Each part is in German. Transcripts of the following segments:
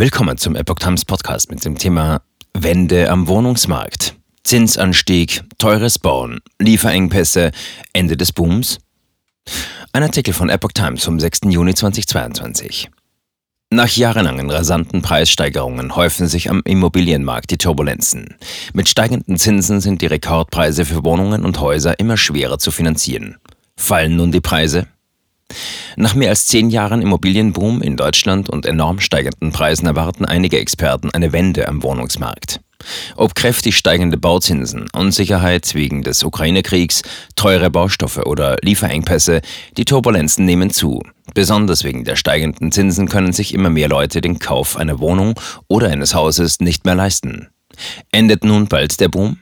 Willkommen zum Epoch Times Podcast mit dem Thema Wende am Wohnungsmarkt. Zinsanstieg, teures Bauen, Lieferengpässe, Ende des Booms? Ein Artikel von Epoch Times vom 6. Juni 2022. Nach jahrelangen rasanten Preissteigerungen häufen sich am Immobilienmarkt die Turbulenzen. Mit steigenden Zinsen sind die Rekordpreise für Wohnungen und Häuser immer schwerer zu finanzieren. Fallen nun die Preise? Nach mehr als zehn Jahren Immobilienboom in Deutschland und enorm steigenden Preisen erwarten einige Experten eine Wende am Wohnungsmarkt. Ob kräftig steigende Bauzinsen, Unsicherheit wegen des Ukraine-Kriegs, teure Baustoffe oder Lieferengpässe, die Turbulenzen nehmen zu. Besonders wegen der steigenden Zinsen können sich immer mehr Leute den Kauf einer Wohnung oder eines Hauses nicht mehr leisten. Endet nun bald der Boom?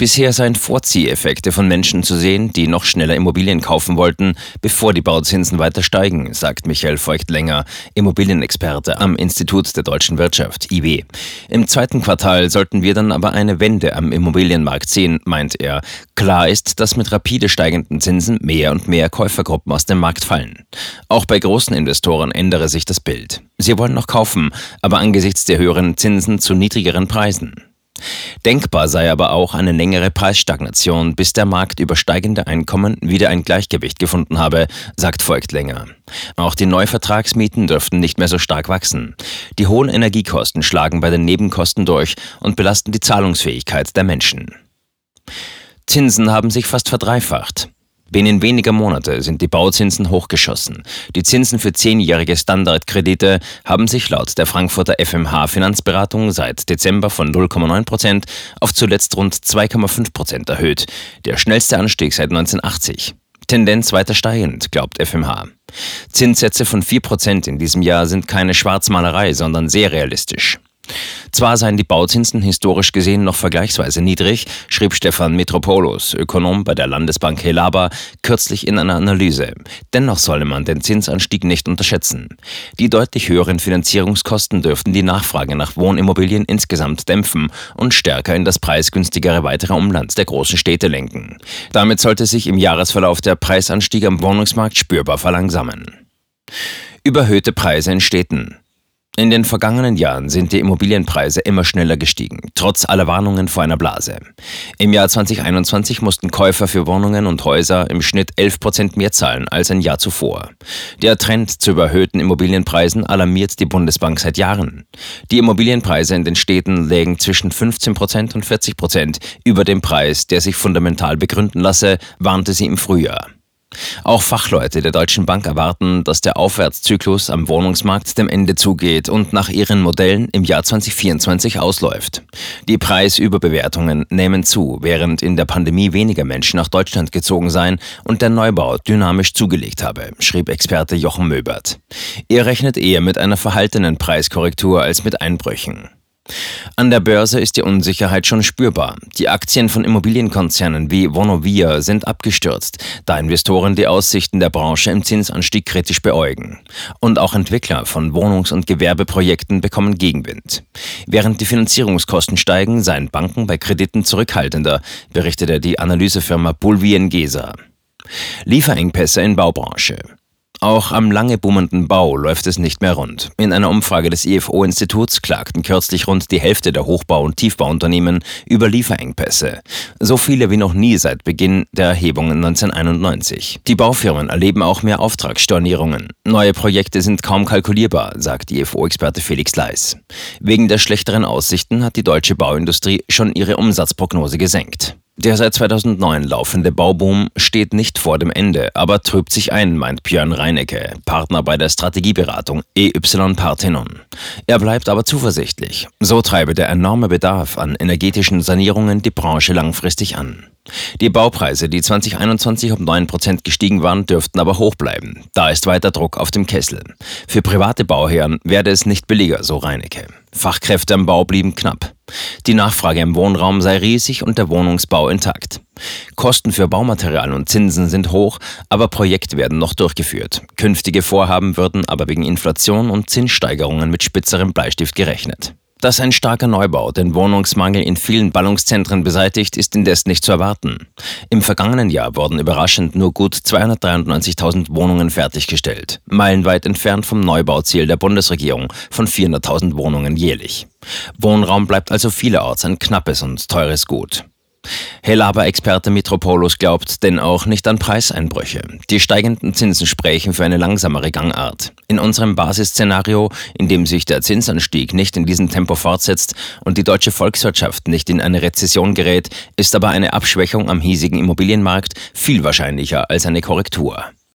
Bisher seien Vorzieheffekte von Menschen zu sehen, die noch schneller Immobilien kaufen wollten, bevor die Bauzinsen weiter steigen, sagt Michael Feuchtlänger, Immobilienexperte am Institut der deutschen Wirtschaft, IW. Im zweiten Quartal sollten wir dann aber eine Wende am Immobilienmarkt sehen, meint er. Klar ist, dass mit rapide steigenden Zinsen mehr und mehr Käufergruppen aus dem Markt fallen. Auch bei großen Investoren ändere sich das Bild. Sie wollen noch kaufen, aber angesichts der höheren Zinsen zu niedrigeren Preisen. Denkbar sei aber auch eine längere Preisstagnation, bis der Markt über steigende Einkommen wieder ein Gleichgewicht gefunden habe, sagt Voigtlänger. Auch die Neuvertragsmieten dürften nicht mehr so stark wachsen. Die hohen Energiekosten schlagen bei den Nebenkosten durch und belasten die Zahlungsfähigkeit der Menschen. Zinsen haben sich fast verdreifacht. Binnen weniger Monate sind die Bauzinsen hochgeschossen. Die Zinsen für zehnjährige Standardkredite haben sich laut der Frankfurter FMH Finanzberatung seit Dezember von 0,9 Prozent auf zuletzt rund 2,5 Prozent erhöht. Der schnellste Anstieg seit 1980. Tendenz weiter steigend, glaubt FMH. Zinssätze von 4 Prozent in diesem Jahr sind keine Schwarzmalerei, sondern sehr realistisch. Zwar seien die Bauzinsen historisch gesehen noch vergleichsweise niedrig, schrieb Stefan Metropoulos, Ökonom bei der Landesbank Helaba, kürzlich in einer Analyse. Dennoch solle man den Zinsanstieg nicht unterschätzen. Die deutlich höheren Finanzierungskosten dürften die Nachfrage nach Wohnimmobilien insgesamt dämpfen und stärker in das preisgünstigere weitere Umland der großen Städte lenken. Damit sollte sich im Jahresverlauf der Preisanstieg am Wohnungsmarkt spürbar verlangsamen. Überhöhte Preise in Städten. In den vergangenen Jahren sind die Immobilienpreise immer schneller gestiegen, trotz aller Warnungen vor einer Blase. Im Jahr 2021 mussten Käufer für Wohnungen und Häuser im Schnitt 11 Prozent mehr zahlen als ein Jahr zuvor. Der Trend zu überhöhten Immobilienpreisen alarmiert die Bundesbank seit Jahren. Die Immobilienpreise in den Städten lägen zwischen 15 Prozent und 40 Prozent über dem Preis, der sich fundamental begründen lasse, warnte sie im Frühjahr. Auch Fachleute der Deutschen Bank erwarten, dass der Aufwärtszyklus am Wohnungsmarkt dem Ende zugeht und nach ihren Modellen im Jahr 2024 ausläuft. Die Preisüberbewertungen nehmen zu, während in der Pandemie weniger Menschen nach Deutschland gezogen seien und der Neubau dynamisch zugelegt habe, schrieb Experte Jochen Möbert. Er rechnet eher mit einer verhaltenen Preiskorrektur als mit Einbrüchen. An der Börse ist die Unsicherheit schon spürbar. Die Aktien von Immobilienkonzernen wie Vonovia sind abgestürzt, da Investoren die Aussichten der Branche im Zinsanstieg kritisch beäugen. Und auch Entwickler von Wohnungs- und Gewerbeprojekten bekommen Gegenwind. Während die Finanzierungskosten steigen, seien Banken bei Krediten zurückhaltender, berichtete die Analysefirma Bulvien Gesa. Lieferengpässe in Baubranche. Auch am lange boomenden Bau läuft es nicht mehr rund. In einer Umfrage des IFO-Instituts klagten kürzlich rund die Hälfte der Hochbau- und Tiefbauunternehmen über Lieferengpässe. So viele wie noch nie seit Beginn der Erhebungen 1991. Die Baufirmen erleben auch mehr Auftragsstornierungen. Neue Projekte sind kaum kalkulierbar, sagt IFO-Experte Felix Leis. Wegen der schlechteren Aussichten hat die deutsche Bauindustrie schon ihre Umsatzprognose gesenkt. Der seit 2009 laufende Bauboom steht nicht vor dem Ende, aber trübt sich ein, meint Björn Reinecke, Partner bei der Strategieberatung EY Parthenon. Er bleibt aber zuversichtlich. So treibe der enorme Bedarf an energetischen Sanierungen die Branche langfristig an. Die Baupreise, die 2021 um 9% gestiegen waren, dürften aber hoch bleiben. Da ist weiter Druck auf dem Kessel. Für private Bauherren werde es nicht billiger, so Reinecke. Fachkräfte am Bau blieben knapp. Die Nachfrage im Wohnraum sei riesig und der Wohnungsbau intakt. Kosten für Baumaterial und Zinsen sind hoch, aber Projekte werden noch durchgeführt. Künftige Vorhaben würden aber wegen Inflation und Zinssteigerungen mit spitzerem Bleistift gerechnet. Dass ein starker Neubau den Wohnungsmangel in vielen Ballungszentren beseitigt, ist indes nicht zu erwarten. Im vergangenen Jahr wurden überraschend nur gut 293.000 Wohnungen fertiggestellt, meilenweit entfernt vom Neubauziel der Bundesregierung von 400.000 Wohnungen jährlich. Wohnraum bleibt also vielerorts ein knappes und teures Gut. Helaba-Experte Mitropoulos glaubt denn auch nicht an Preiseinbrüche. Die steigenden Zinsen sprechen für eine langsamere Gangart. In unserem Basisszenario, in dem sich der Zinsanstieg nicht in diesem Tempo fortsetzt und die deutsche Volkswirtschaft nicht in eine Rezession gerät, ist aber eine Abschwächung am hiesigen Immobilienmarkt viel wahrscheinlicher als eine Korrektur.